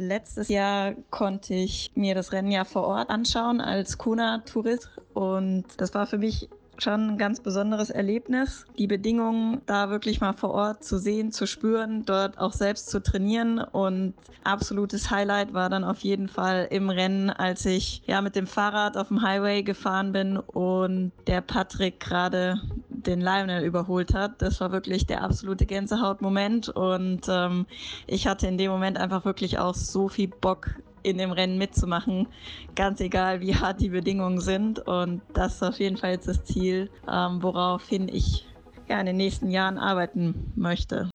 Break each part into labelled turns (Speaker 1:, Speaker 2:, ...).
Speaker 1: Letztes Jahr konnte ich mir das Rennen ja vor Ort anschauen als Kona-Tourist und das war für mich schon ein ganz besonderes Erlebnis, die Bedingungen da wirklich mal vor Ort zu sehen, zu spüren, dort auch selbst zu trainieren. Und absolutes Highlight war dann auf jeden Fall im Rennen, als ich ja mit dem Fahrrad auf dem Highway gefahren bin und der Patrick gerade den Lionel überholt hat. Das war wirklich der absolute Gänsehautmoment und ähm, ich hatte in dem Moment einfach wirklich auch so viel Bock in dem Rennen mitzumachen, ganz egal wie hart die Bedingungen sind. Und das ist auf jeden Fall jetzt das Ziel, ähm, woraufhin ich ja, in den nächsten Jahren arbeiten möchte.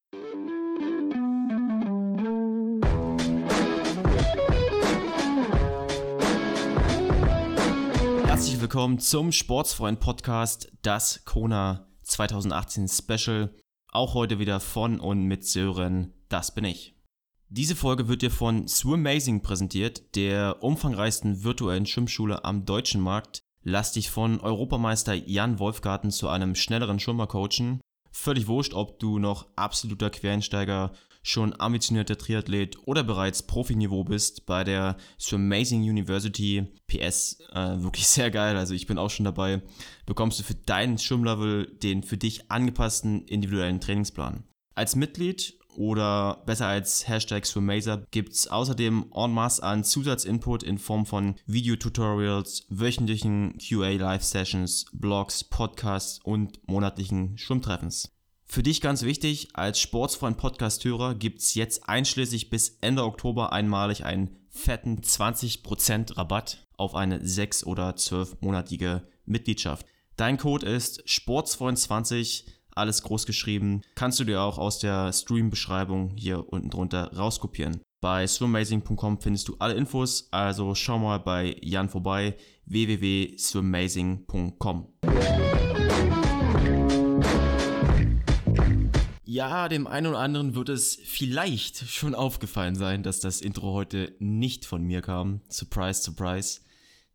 Speaker 2: Herzlich willkommen zum Sportsfreund Podcast, das Kona 2018 Special. Auch heute wieder von und mit Sören, das bin ich. Diese Folge wird dir von Swimazing präsentiert, der umfangreichsten virtuellen Schwimmschule am deutschen Markt. Lass dich von Europameister Jan Wolfgarten zu einem schnelleren Schwimmer coachen. Völlig wurscht, ob du noch absoluter Quereinsteiger, schon ambitionierter Triathlet oder bereits Profiniveau bist bei der Swimazing University. PS, äh, wirklich sehr geil, also ich bin auch schon dabei. Bekommst du für deinen Schwimmlevel den für dich angepassten individuellen Trainingsplan. Als Mitglied oder besser als Hashtag Swimmazer gibt es außerdem en masse an Zusatzinput in Form von Videotutorials, wöchentlichen QA-Live-Sessions, Blogs, Podcasts und monatlichen Schwimmtreffens. Für dich ganz wichtig, als Sportsfreund Podcast-Hörer gibt es jetzt einschließlich bis Ende Oktober einmalig einen fetten 20% Rabatt auf eine 6- oder 12-monatige Mitgliedschaft. Dein Code ist Sportsfreund20 alles groß geschrieben. Kannst du dir auch aus der Stream-Beschreibung hier unten drunter rauskopieren. Bei swimazing.com findest du alle Infos, also schau mal bei Jan vorbei, www.swimazing.com. Ja, dem einen oder anderen wird es vielleicht schon aufgefallen sein, dass das Intro heute nicht von mir kam. Surprise, surprise.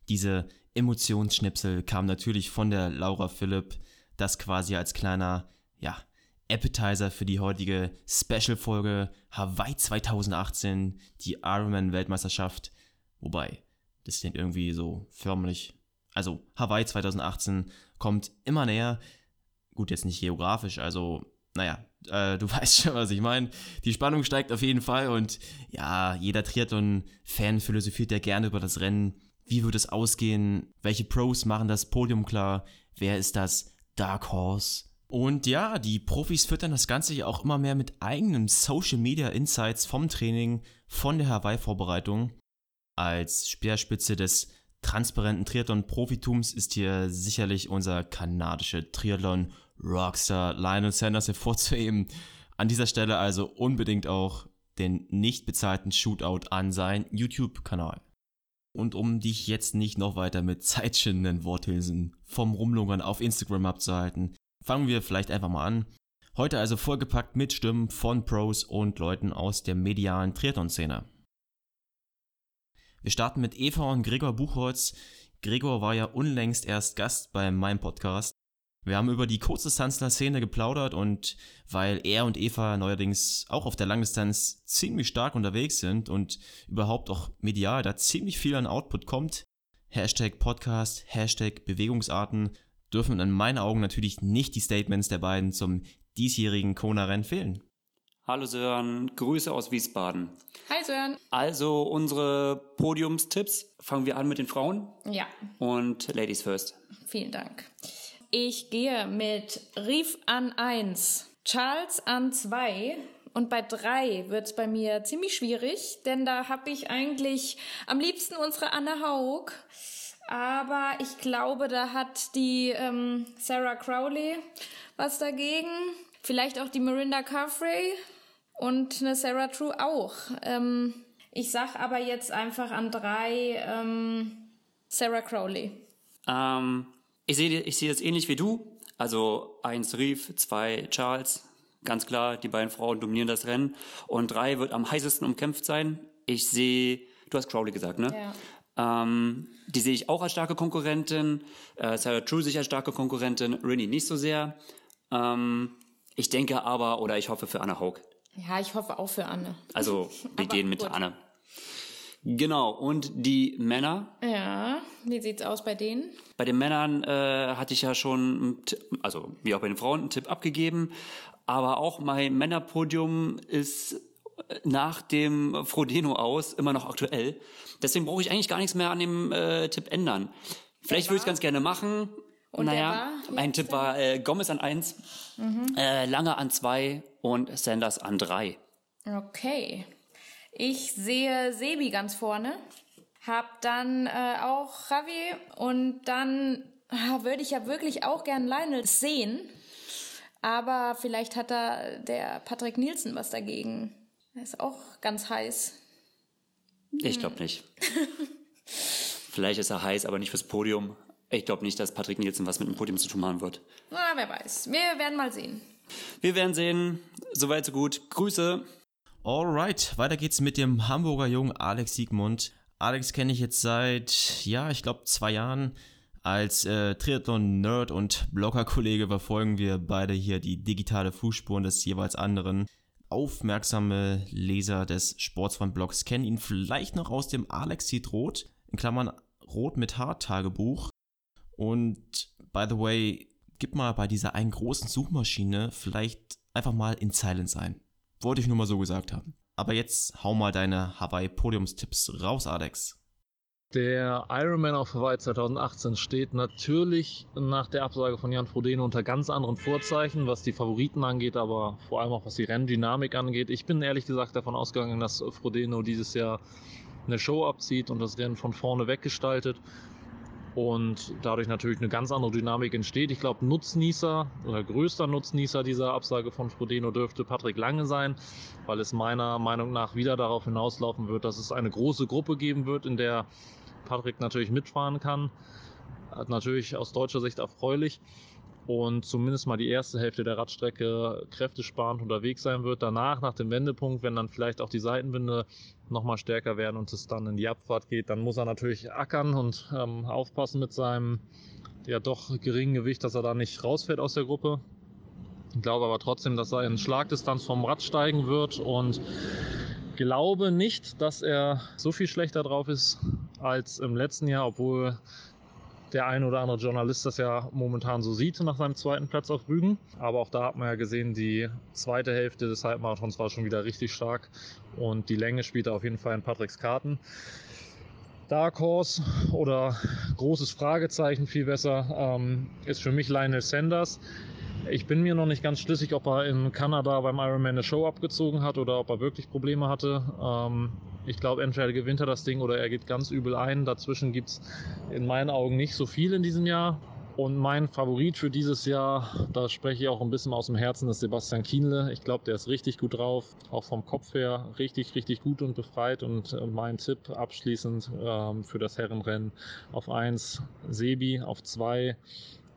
Speaker 2: Diese Emotionsschnipsel kam natürlich von der Laura Philipp das quasi als kleiner, ja, Appetizer für die heutige Special-Folge Hawaii 2018, die Ironman-Weltmeisterschaft. Wobei, das klingt irgendwie so förmlich. Also, Hawaii 2018 kommt immer näher. Gut, jetzt nicht geografisch, also, naja, äh, du weißt schon, was ich meine. Die Spannung steigt auf jeden Fall und ja, jeder Triathlon-Fan philosophiert ja gerne über das Rennen. Wie wird es ausgehen? Welche Pros machen das Podium klar? Wer ist das Dark Horse. Und ja, die Profis füttern das Ganze ja auch immer mehr mit eigenen Social Media Insights vom Training, von der Hawaii-Vorbereitung. Als Speerspitze des transparenten Triathlon-Profitums ist hier sicherlich unser kanadischer Triathlon-Rockstar Lionel Sanders hervorzuheben. An dieser Stelle also unbedingt auch den nicht bezahlten Shootout an sein YouTube-Kanal. Und um dich jetzt nicht noch weiter mit zeitschindenden Worthülsen vom Rumlungern auf Instagram abzuhalten, fangen wir vielleicht einfach mal an. Heute also vollgepackt mit Stimmen von Pros und Leuten aus der medialen Triathlon-Szene. Wir starten mit Eva und Gregor Buchholz. Gregor war ja unlängst erst Gast bei meinem Podcast wir haben über die Kurzdistanzler-Szene geplaudert und weil er und Eva neuerdings auch auf der Langdistanz ziemlich stark unterwegs sind und überhaupt auch medial da ziemlich viel an Output kommt, Hashtag Podcast, Hashtag Bewegungsarten, dürfen in meinen Augen natürlich nicht die Statements der beiden zum diesjährigen Kona-Rennen fehlen.
Speaker 3: Hallo Sören, Grüße aus Wiesbaden.
Speaker 4: Hi Sören.
Speaker 3: Also unsere Podiumstipps. Fangen wir an mit den Frauen.
Speaker 4: Ja.
Speaker 3: Und Ladies first.
Speaker 4: Vielen Dank. Ich gehe mit Rief an 1, Charles an 2 und bei 3 wird es bei mir ziemlich schwierig, denn da habe ich eigentlich am liebsten unsere Anna Haug. Aber ich glaube, da hat die ähm, Sarah Crowley was dagegen. Vielleicht auch die Mirinda Carfrey und eine Sarah True auch. Ähm, ich sag aber jetzt einfach an drei ähm, Sarah Crowley.
Speaker 3: Ähm, ich sehe ich sehe das ähnlich wie du. Also eins Rief, zwei Charles. Ganz klar, die beiden Frauen dominieren das Rennen. Und drei wird am heißesten umkämpft sein. Ich sehe, du hast Crowley gesagt, ne? Ja. Ähm, die sehe ich auch als starke Konkurrentin. Äh, Sarah True sich als starke Konkurrentin. Rinny nicht so sehr. Ähm, ich denke aber, oder ich hoffe für Anna Haug.
Speaker 4: Ja, ich hoffe auch für Anne.
Speaker 3: Also, wir gehen mit gut. Anne. Genau, und die Männer.
Speaker 4: Ja, wie sieht's aus bei denen?
Speaker 3: Bei den Männern äh, hatte ich ja schon, also wie auch bei den Frauen, einen Tipp abgegeben. Aber auch mein Männerpodium ist nach dem Frodeno aus immer noch aktuell. Deswegen brauche ich eigentlich gar nichts mehr an dem äh, Tipp ändern. Vielleicht würde ich es ganz gerne machen.
Speaker 4: Und
Speaker 3: naja, mein Tipp war äh, Gomez an eins,
Speaker 4: Mhm.
Speaker 3: äh, Lange an zwei und Sanders an drei.
Speaker 4: Okay. Ich sehe Sebi ganz vorne. Hab dann äh, auch Javi und dann ah, würde ich ja wirklich auch gern Lionel sehen. Aber vielleicht hat da der Patrick Nielsen was dagegen. Er ist auch ganz heiß.
Speaker 3: Ich glaube nicht. Vielleicht ist er heiß, aber nicht fürs Podium. Ich glaube nicht, dass Patrick Nielsen was mit dem Podium zu tun haben wird.
Speaker 4: Na, wer weiß. Wir werden mal sehen.
Speaker 3: Wir werden sehen. Soweit so gut. Grüße.
Speaker 2: Alright, weiter geht's mit dem Hamburger Jungen Alex Siegmund. Alex kenne ich jetzt seit, ja, ich glaube zwei Jahren. Als äh, Triathlon-Nerd und Blogger-Kollege verfolgen wir beide hier die digitale Fußspuren des jeweils anderen. Aufmerksame Leser des Sportsfreund-Blogs kennen ihn vielleicht noch aus dem Alex sieht rot, in Klammern rot mit Haar-Tagebuch. Und by the way, gib mal bei dieser einen großen Suchmaschine vielleicht einfach mal in Silence ein. Wollte ich nur mal so gesagt haben. Aber jetzt hau mal deine Hawaii-Podiumstipps raus, Alex.
Speaker 5: Der Ironman auf Hawaii 2018 steht natürlich nach der Absage von Jan Frodeno unter ganz anderen Vorzeichen, was die Favoriten angeht, aber vor allem auch was die Renndynamik angeht. Ich bin ehrlich gesagt davon ausgegangen, dass Frodeno dieses Jahr eine Show abzieht und das Rennen von vorne weggestaltet und dadurch natürlich eine ganz andere Dynamik entsteht. Ich glaube, Nutznießer oder größter Nutznießer dieser Absage von Frodeno dürfte Patrick Lange sein, weil es meiner Meinung nach wieder darauf hinauslaufen wird, dass es eine große Gruppe geben wird, in der Patrick natürlich mitfahren kann. Natürlich aus deutscher Sicht erfreulich und zumindest mal die erste Hälfte der Radstrecke kräftesparend unterwegs sein wird. Danach, nach dem Wendepunkt, wenn dann vielleicht auch die Seitenwinde nochmal stärker werden und es dann in die Abfahrt geht, dann muss er natürlich ackern und ähm, aufpassen mit seinem ja doch geringen Gewicht, dass er da nicht rausfällt aus der Gruppe. Ich glaube aber trotzdem, dass er in Schlagdistanz vom Rad steigen wird und glaube nicht, dass er so viel schlechter drauf ist als im letzten Jahr, obwohl der ein oder andere Journalist das ja momentan so sieht nach seinem zweiten Platz auf Rügen. Aber auch da hat man ja gesehen, die zweite Hälfte des Halbmarathons war schon wieder richtig stark und die Länge spielte auf jeden Fall in Patricks Karten. Dark Horse oder großes Fragezeichen viel besser ähm, ist für mich Lionel Sanders. Ich bin mir noch nicht ganz schlüssig, ob er in Kanada beim Ironman eine Show abgezogen hat oder ob er wirklich Probleme hatte. Ähm, ich glaube, entweder gewinnt er das Ding oder er geht ganz übel ein. Dazwischen gibt es in meinen Augen nicht so viel in diesem Jahr. Und mein Favorit für dieses Jahr, da spreche ich auch ein bisschen aus dem Herzen, ist Sebastian Kienle. Ich glaube, der ist richtig gut drauf, auch vom Kopf her richtig, richtig gut und befreit. Und äh, mein Tipp abschließend ähm, für das Herrenrennen auf 1 Sebi, auf 2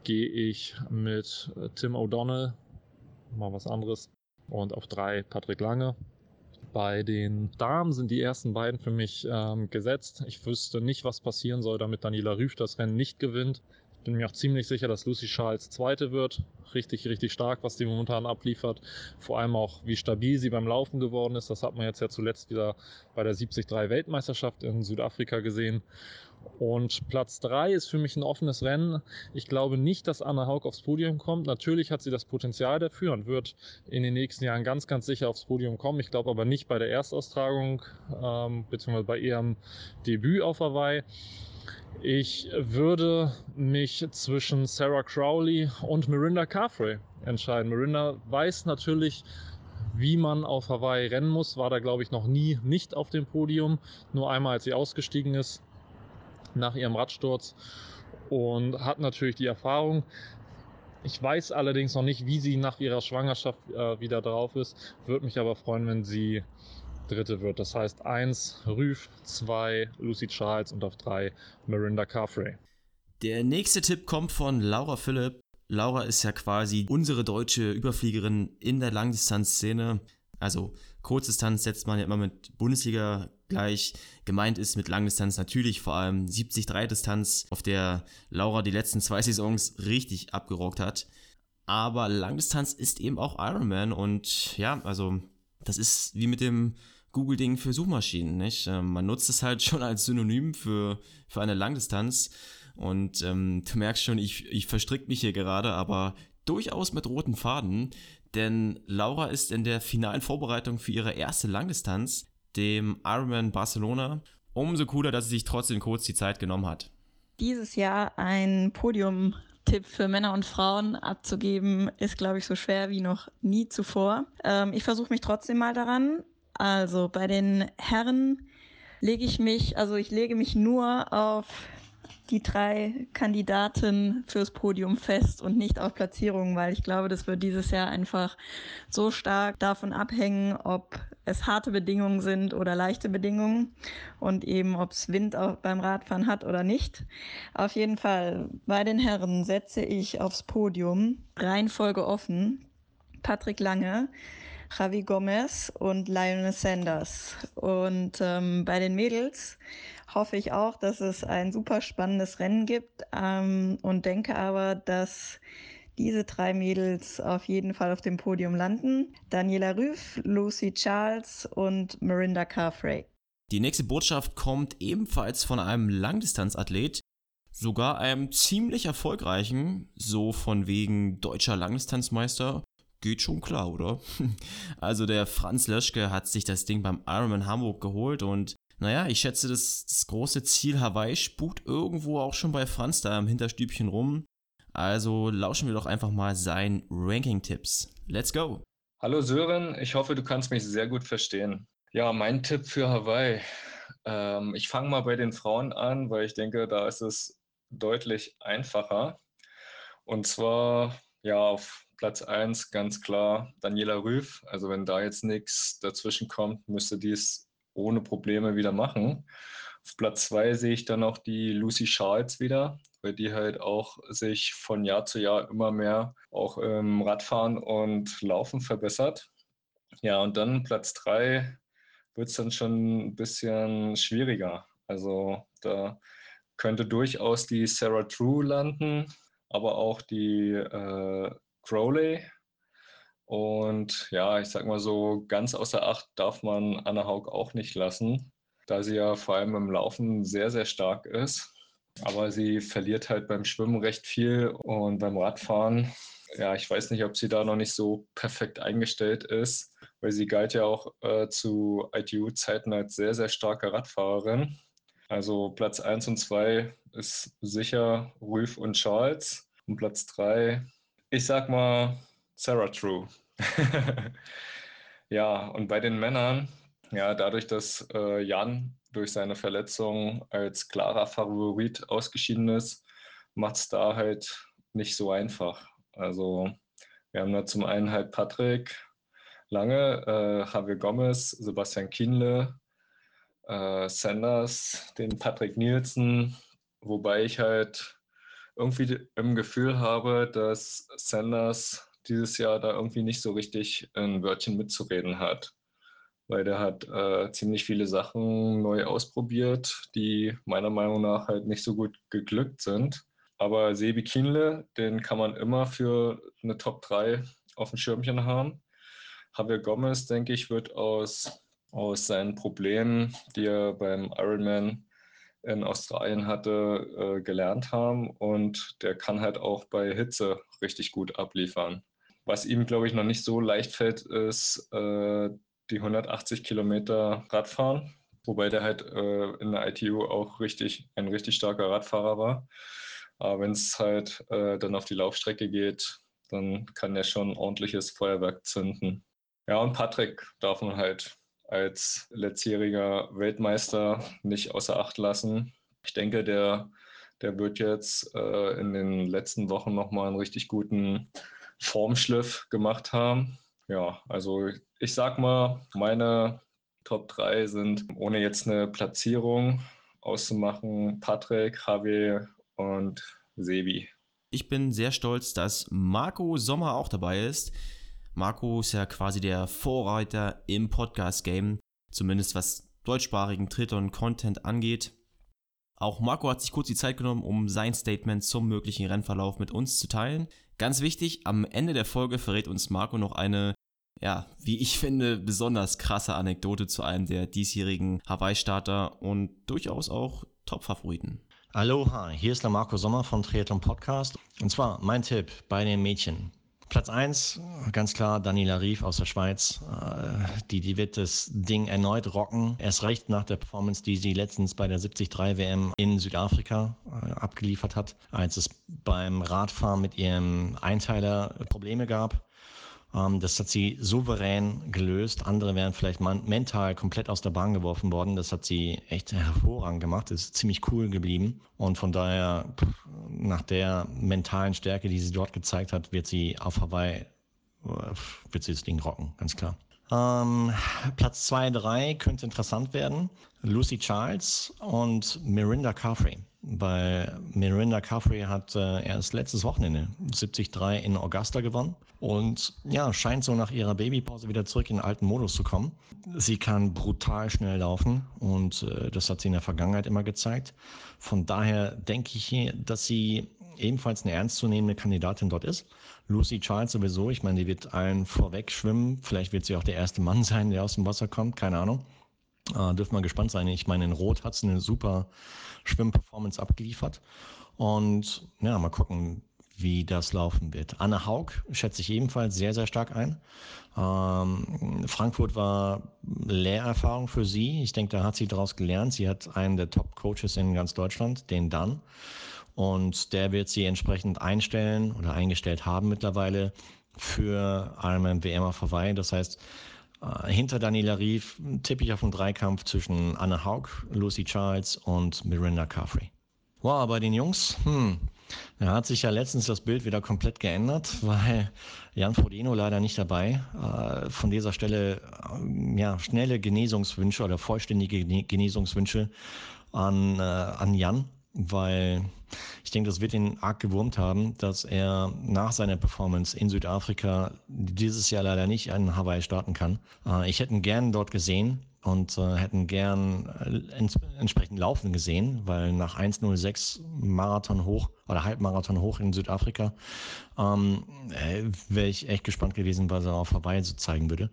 Speaker 5: gehe ich mit Tim O'Donnell, mal was anderes, und auf 3 Patrick Lange. Bei den Damen sind die ersten beiden für mich ähm, gesetzt. Ich wüsste nicht, was passieren soll, damit Daniela Rüff das Rennen nicht gewinnt. Ich bin mir auch ziemlich sicher, dass Lucy Charles Zweite wird. Richtig, richtig stark, was die momentan abliefert. Vor allem auch, wie stabil sie beim Laufen geworden ist. Das hat man jetzt ja zuletzt wieder bei der 73 Weltmeisterschaft in Südafrika gesehen. Und Platz drei ist für mich ein offenes Rennen. Ich glaube nicht, dass Anna Haug aufs Podium kommt. Natürlich hat sie das Potenzial dafür und wird in den nächsten Jahren ganz, ganz sicher aufs Podium kommen. Ich glaube aber nicht bei der Erstaustragung, ähm, beziehungsweise bei ihrem Debüt auf Hawaii. Ich würde mich zwischen Sarah Crowley und Mirinda Carfrey entscheiden. Mirinda weiß natürlich, wie man auf Hawaii rennen muss, war da glaube ich noch nie nicht auf dem Podium, nur einmal als sie ausgestiegen ist nach ihrem Radsturz und hat natürlich die Erfahrung. Ich weiß allerdings noch nicht, wie sie nach ihrer Schwangerschaft äh, wieder drauf ist, würde mich aber freuen, wenn sie Dritte wird. Das heißt 1 Rüf, 2 Lucy Charles und auf 3 Mirinda Carfrey.
Speaker 2: Der nächste Tipp kommt von Laura Philipp. Laura ist ja quasi unsere deutsche Überfliegerin in der Langdistanzszene. Also Kurzdistanz setzt man ja immer mit Bundesliga gleich. Gemeint ist mit Langdistanz natürlich vor allem 70-3-Distanz, auf der Laura die letzten zwei Saisons richtig abgerockt hat. Aber Langdistanz ist eben auch Ironman und ja, also das ist wie mit dem Google-Ding für Suchmaschinen, nicht? Ähm, man nutzt es halt schon als Synonym für, für eine Langdistanz. Und ähm, du merkst schon, ich, ich verstrick mich hier gerade, aber durchaus mit roten Faden. Denn Laura ist in der finalen Vorbereitung für ihre erste Langdistanz, dem Ironman Barcelona. Umso cooler, dass sie sich trotzdem kurz die Zeit genommen hat.
Speaker 1: Dieses Jahr ein Podium Tipp für Männer und Frauen abzugeben, ist, glaube ich, so schwer wie noch nie zuvor. Ähm, ich versuche mich trotzdem mal daran. Also bei den Herren lege ich mich, also ich lege mich nur auf die drei Kandidaten fürs Podium fest und nicht auf Platzierungen, weil ich glaube, das wird dieses Jahr einfach so stark davon abhängen, ob es harte Bedingungen sind oder leichte Bedingungen und eben ob es Wind auch beim Radfahren hat oder nicht. Auf jeden Fall bei den Herren setze ich aufs Podium Reihenfolge offen Patrick Lange, Javi Gomez und Lionel Sanders. Und ähm, bei den Mädels hoffe ich auch, dass es ein super spannendes Rennen gibt ähm, und denke aber, dass diese drei Mädels auf jeden Fall auf dem Podium landen. Daniela Rüff, Lucy Charles und Mirinda Carfrey.
Speaker 2: Die nächste Botschaft kommt ebenfalls von einem Langdistanzathlet, sogar einem ziemlich erfolgreichen, so von wegen deutscher Langdistanzmeister. Geht schon klar, oder? Also der Franz Löschke hat sich das Ding beim Ironman Hamburg geholt und naja, ich schätze, das, das große Ziel Hawaii spukt irgendwo auch schon bei Franz da im Hinterstübchen rum. Also lauschen wir doch einfach mal seinen Ranking-Tipps. Let's go!
Speaker 6: Hallo Sören, ich hoffe, du kannst mich sehr gut verstehen. Ja, mein Tipp für Hawaii. Ähm, ich fange mal bei den Frauen an, weil ich denke, da ist es deutlich einfacher. Und zwar, ja, auf Platz 1 ganz klar Daniela Rüff. Also wenn da jetzt nichts dazwischen kommt, müsste dies ohne Probleme wieder machen. Auf Platz zwei sehe ich dann noch die Lucy Charles wieder, weil die halt auch sich von Jahr zu Jahr immer mehr auch im Radfahren und Laufen verbessert. Ja, und dann Platz drei wird es dann schon ein bisschen schwieriger. Also da könnte durchaus die Sarah True landen, aber auch die äh, Crowley und ja, ich sag mal so, ganz außer Acht darf man Anna Haug auch nicht lassen, da sie ja vor allem im Laufen sehr, sehr stark ist. Aber sie verliert halt beim Schwimmen recht viel und beim Radfahren, ja, ich weiß nicht, ob sie da noch nicht so perfekt eingestellt ist, weil sie galt ja auch äh, zu ITU-Zeiten als sehr, sehr starke Radfahrerin. Also Platz 1 und 2 ist sicher Rüff und Charles. Und Platz 3, ich sag mal Sarah True. ja, und bei den Männern, ja, dadurch, dass äh, Jan durch seine Verletzung als klarer Favorit ausgeschieden ist, macht es da halt nicht so einfach. Also wir haben da zum einen halt Patrick Lange, äh, Javier Gomez, Sebastian Kienle, äh, Sanders, den Patrick Nielsen, wobei ich halt irgendwie im Gefühl habe, dass Sanders dieses Jahr da irgendwie nicht so richtig ein Wörtchen mitzureden hat. Weil der hat äh, ziemlich viele Sachen neu ausprobiert, die meiner Meinung nach halt nicht so gut geglückt sind. Aber Sebi Kienle, den kann man immer für eine Top 3 auf dem Schirmchen haben. Javier Gomez, denke ich, wird aus, aus seinen Problemen, die er beim Ironman in Australien hatte, äh, gelernt haben. Und der kann halt auch bei Hitze richtig gut abliefern. Was ihm, glaube ich, noch nicht so leicht fällt, ist äh, die 180 Kilometer Radfahren. Wobei der halt äh, in der ITU auch richtig ein richtig starker Radfahrer war. Aber wenn es halt äh, dann auf die Laufstrecke geht, dann kann er schon ordentliches Feuerwerk zünden. Ja, und Patrick darf man halt als letztjähriger Weltmeister nicht außer Acht lassen. Ich denke, der, der wird jetzt äh, in den letzten Wochen nochmal einen richtig guten Formschliff gemacht haben. Ja, also ich sag mal, meine Top 3 sind, ohne jetzt eine Platzierung auszumachen, Patrick, Javier und Sebi.
Speaker 2: Ich bin sehr stolz, dass Marco Sommer auch dabei ist. Marco ist ja quasi der Vorreiter im Podcast-Game, zumindest was deutschsprachigen Tritt Content angeht. Auch Marco hat sich kurz die Zeit genommen, um sein Statement zum möglichen Rennverlauf mit uns zu teilen. Ganz wichtig, am Ende der Folge verrät uns Marco noch eine ja, wie ich finde, besonders krasse Anekdote zu einem der diesjährigen Hawaii-Starter und durchaus auch Top-Favoriten.
Speaker 7: Aloha, hier ist der Marco Sommer von Triathlon Podcast. Und zwar mein Tipp bei den Mädchen. Platz 1, ganz klar, Daniela Rief aus der Schweiz. Äh, die, die wird das Ding erneut rocken. Erst recht nach der Performance, die sie letztens bei der 73 WM in Südafrika äh, abgeliefert hat, als es beim Radfahren mit ihrem Einteiler Probleme gab. Ähm, das hat sie souverän gelöst. Andere wären vielleicht mental komplett aus der Bahn geworfen worden. Das hat sie echt hervorragend gemacht. Ist ziemlich cool geblieben. Und von daher, nach der mentalen Stärke, die sie dort gezeigt hat, wird sie auf Hawaii, äh, wird sie das Ding rocken, ganz klar. Ähm, Platz 2, 3 könnte interessant werden. Lucy Charles und Mirinda Carfrey. Weil Mirinda Carfrey hat äh, erst letztes Wochenende 73 in Augusta gewonnen und ja, scheint so nach ihrer Babypause wieder zurück in den alten Modus zu kommen. Sie kann brutal schnell laufen und äh, das hat sie in der Vergangenheit immer gezeigt. Von daher denke ich, dass sie ebenfalls eine ernstzunehmende Kandidatin dort ist. Lucy Charles sowieso, ich meine, die wird allen vorweg schwimmen. Vielleicht wird sie auch der erste Mann sein, der aus dem Wasser kommt, keine Ahnung. Äh, dürfen wir gespannt sein. Ich meine, in Rot hat sie eine super Schwimmperformance abgeliefert. Und ja, mal gucken, wie das laufen wird. Anne Haug schätze ich ebenfalls sehr, sehr stark ein. Ähm, Frankfurt war Lehrerfahrung für sie. Ich denke, da hat sie daraus gelernt. Sie hat einen der Top-Coaches in ganz Deutschland, den Dan. Und der wird sie entsprechend einstellen oder eingestellt haben mittlerweile für Ironman WM auf. Das heißt, äh, hinter Daniela Rief tippe ich auf einen Dreikampf zwischen Anne Haug, Lucy Charles und Miranda Caffrey. Wow, bei den Jungs, hm, da hat sich ja letztens das Bild wieder komplett geändert, weil Jan Frodeno leider nicht dabei. Äh, von dieser Stelle äh, ja, schnelle Genesungswünsche oder vollständige Genesungswünsche an, an Jan weil ich denke, das wird ihn arg gewurmt haben, dass er nach seiner Performance in Südafrika dieses Jahr leider nicht in Hawaii starten kann. Äh, ich hätte ihn gern dort gesehen und äh, hätten gern äh, entsprechend laufen gesehen, weil nach 1.06 Marathon hoch oder Halbmarathon hoch in Südafrika ähm, wäre ich echt gespannt gewesen, was er auf Hawaii so zeigen würde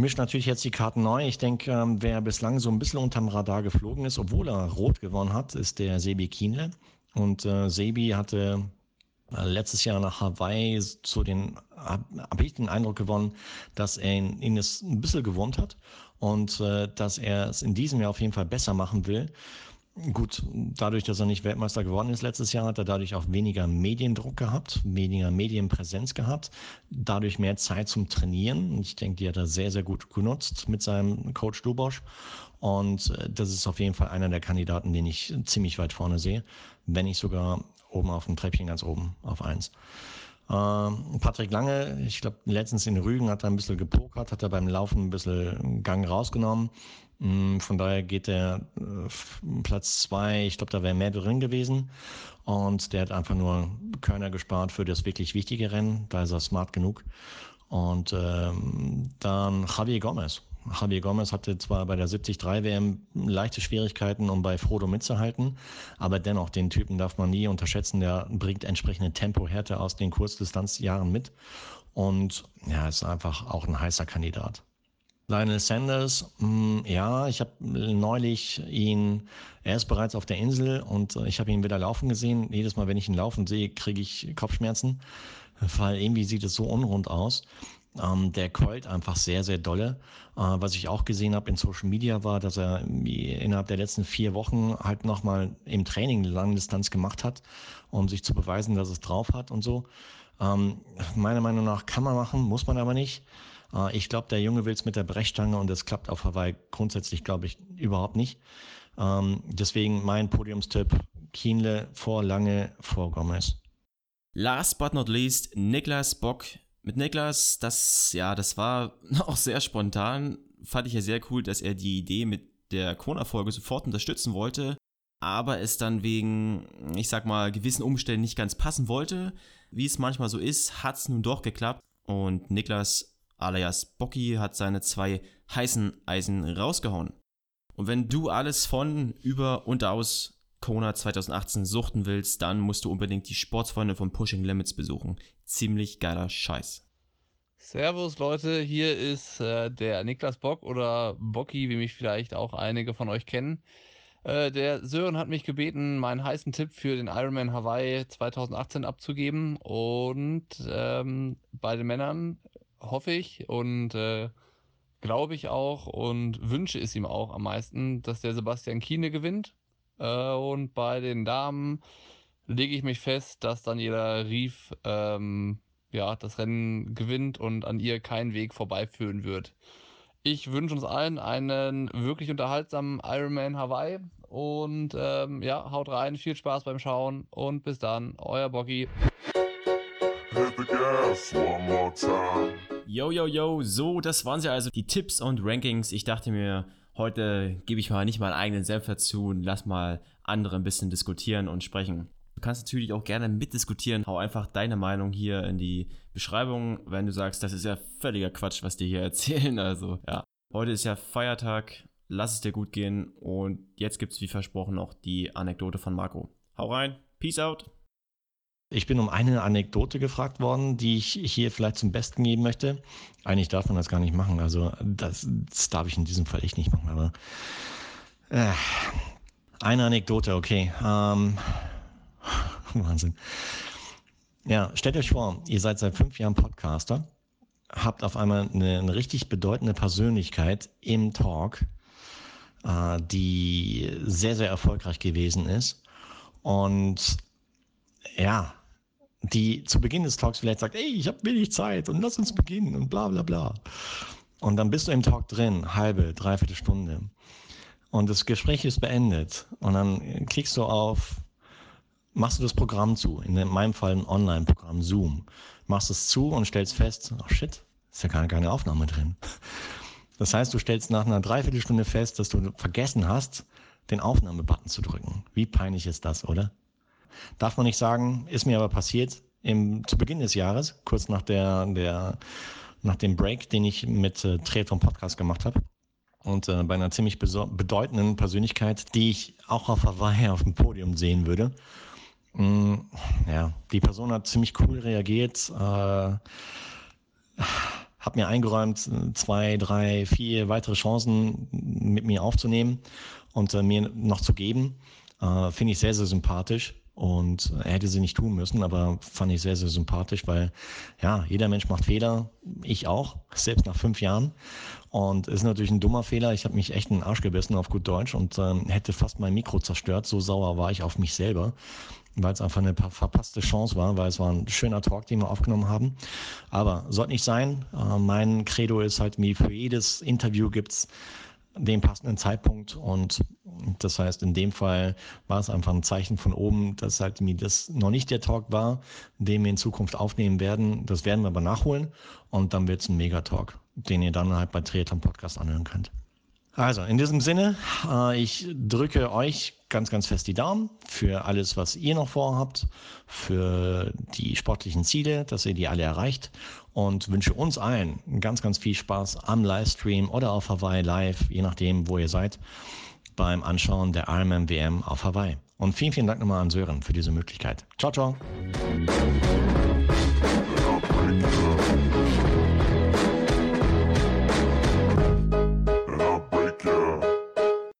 Speaker 7: mischt natürlich jetzt die Karten neu. Ich denke, ähm, wer bislang so ein bisschen unterm Radar geflogen ist, obwohl er rot gewonnen hat, ist der Sebi Kienle. Und äh, Sebi hatte äh, letztes Jahr nach Hawaii zu den, habe ich den Eindruck gewonnen, dass er ihn, ihn es ein bisschen gewohnt hat und äh, dass er es in diesem Jahr auf jeden Fall besser machen will. Gut, dadurch, dass er nicht Weltmeister geworden ist letztes Jahr, hat er dadurch auch weniger Mediendruck gehabt, weniger Medienpräsenz gehabt, dadurch mehr Zeit zum Trainieren. Ich denke, die hat er sehr, sehr gut genutzt mit seinem Coach Dubosch. Und äh, das ist auf jeden Fall einer der Kandidaten, den ich ziemlich weit vorne sehe, wenn nicht sogar oben auf dem Treppchen ganz oben auf eins. Ähm, Patrick Lange, ich glaube, letztens in Rügen hat er ein bisschen gepokert, hat er beim Laufen ein bisschen Gang rausgenommen. Mm, von daher geht der äh, Platz zwei, ich glaube, da wäre mehr drin gewesen. Und der hat einfach nur Körner gespart für das wirklich wichtige Rennen. Da ist er smart genug. Und ähm, dann Javier Gomez. Javier Gomez hatte zwar bei der 73 WM leichte Schwierigkeiten, um bei Frodo mitzuhalten, aber dennoch, den Typen darf man nie unterschätzen. Der bringt entsprechende Tempohärte aus den Kurzdistanzjahren mit und ja, ist einfach auch ein heißer Kandidat. Lionel Sanders, mh, hm, ja, ich habe neulich ihn, er ist bereits auf der Insel und ich habe ihn wieder laufen gesehen. Jedes Mal, wenn ich ihn laufen sehe, kriege ich Kopfschmerzen, weil irgendwie sieht es so unrund aus. Ähm, der keult einfach sehr, sehr dolle. Äh, was ich auch gesehen habe in Social Media war, dass er innerhalb der letzten vier Wochen halt nochmal im Training Langdistanz gemacht hat, um sich zu beweisen, dass es drauf hat und so. Ähm, meiner Meinung nach kann man machen, muss man aber nicht. Äh, ich glaube, der Junge will es mit der Brechstange und das klappt auf Hawaii grundsätzlich, glaube ich, überhaupt nicht. Ähm, deswegen mein Podiumstipp, Kienle vor Lange vor Gomez.
Speaker 2: Last but not least, Niklas Bock. Mit Niklas, das, ja, das war auch sehr spontan. Fand ich ja sehr cool, dass er die Idee mit der Kona-Folge sofort unterstützen wollte, aber es dann wegen, ich sag mal, gewissen Umständen nicht ganz passen wollte. Wie es manchmal so ist, hat es nun doch geklappt und Niklas alias Bocky hat seine zwei heißen Eisen rausgehauen. Und wenn du alles von, über und aus Kona 2018 suchten willst, dann musst du unbedingt die Sportsfreunde von Pushing Limits besuchen. Ziemlich geiler Scheiß.
Speaker 8: Servus Leute, hier ist äh, der Niklas Bock oder Bocki, wie mich vielleicht auch einige von euch kennen. Äh, der Sören hat mich gebeten, meinen heißen Tipp für den Ironman Hawaii 2018 abzugeben. Und ähm, bei den Männern hoffe ich und äh, glaube ich auch und wünsche es ihm auch am meisten, dass der Sebastian Kiene gewinnt. Äh, und bei den Damen lege ich mich fest, dass Daniela Rief ähm, ja, das Rennen gewinnt und an ihr kein Weg vorbeiführen wird. Ich wünsche uns allen einen wirklich unterhaltsamen Ironman Hawaii und ähm, ja, haut rein, viel Spaß beim Schauen und bis dann, euer Boggy.
Speaker 2: Yo, yo, yo, so, das waren sie also, die Tipps und Rankings. Ich dachte mir, heute gebe ich mal nicht mal einen eigenen Senf dazu und lass mal andere ein bisschen diskutieren und sprechen. Du kannst natürlich auch gerne mitdiskutieren. Hau einfach deine Meinung hier in die Beschreibung, wenn du sagst, das ist ja völliger Quatsch, was die hier erzählen. Also, ja. Heute ist ja Feiertag. Lass es dir gut gehen. Und jetzt gibt es wie versprochen noch die Anekdote von Marco. Hau rein. Peace out.
Speaker 7: Ich bin um eine Anekdote gefragt worden, die ich hier vielleicht zum Besten geben möchte. Eigentlich darf man das gar nicht machen. Also das, das darf ich in diesem Fall echt nicht machen. Aber äh, eine Anekdote, okay. Ähm, Wahnsinn. Ja, stellt euch vor, ihr seid seit fünf Jahren Podcaster, habt auf einmal eine, eine richtig bedeutende Persönlichkeit im Talk, äh, die sehr, sehr erfolgreich gewesen ist. Und ja, die zu Beginn des Talks vielleicht sagt, ey, ich habe wenig Zeit und lass uns beginnen und bla bla bla. Und dann bist du im Talk drin, halbe, dreiviertel Stunde. Und das Gespräch ist beendet. Und dann klickst du auf machst du das Programm zu, in meinem Fall ein Online-Programm, Zoom, machst es zu und stellst fest, oh shit, ist ja gar keine Aufnahme drin. Das heißt, du stellst nach einer Dreiviertelstunde fest, dass du vergessen hast, den Aufnahmebutton zu drücken. Wie peinlich ist das, oder? Darf man nicht sagen, ist mir aber passiert im, zu Beginn des Jahres, kurz nach der, der nach dem Break, den ich mit äh, Triathlon Podcast gemacht habe. Und äh, bei einer ziemlich bedeutenden Persönlichkeit, die ich auch auf Hawaii auf dem Podium sehen würde. Mm, ja, die Person hat ziemlich cool reagiert, äh, hat mir eingeräumt, zwei, drei, vier weitere Chancen mit mir aufzunehmen und äh, mir noch zu geben. Äh, Finde ich sehr, sehr sympathisch. Und er hätte sie nicht tun müssen, aber fand ich sehr, sehr sympathisch, weil ja, jeder Mensch macht Fehler, ich auch, selbst nach fünf Jahren. Und es ist natürlich ein dummer Fehler. Ich habe mich echt in den Arsch gebissen auf gut Deutsch und ähm, hätte fast mein Mikro zerstört. So sauer war ich auf mich selber weil es einfach eine verpasste Chance war, weil es war ein schöner Talk, den wir aufgenommen haben. Aber sollte nicht sein. Äh, mein Credo ist halt, wie für jedes Interview gibt es den passenden Zeitpunkt und das heißt, in dem Fall war es einfach ein Zeichen von oben, dass halt mir das noch nicht der Talk war, den wir in Zukunft aufnehmen werden. Das werden wir aber nachholen und dann wird es ein Megatalk, den ihr dann halt bei Triathlon Podcast anhören könnt. Also in diesem Sinne, äh, ich drücke euch ganz, ganz fest die Daumen für alles, was ihr noch vorhabt, für die sportlichen Ziele, dass ihr die alle erreicht und wünsche uns allen ganz, ganz viel Spaß am Livestream oder auf Hawaii Live, je nachdem, wo ihr seid, beim Anschauen der Ironman WM auf Hawaii. Und vielen, vielen Dank nochmal an Sören für diese Möglichkeit. Ciao, ciao.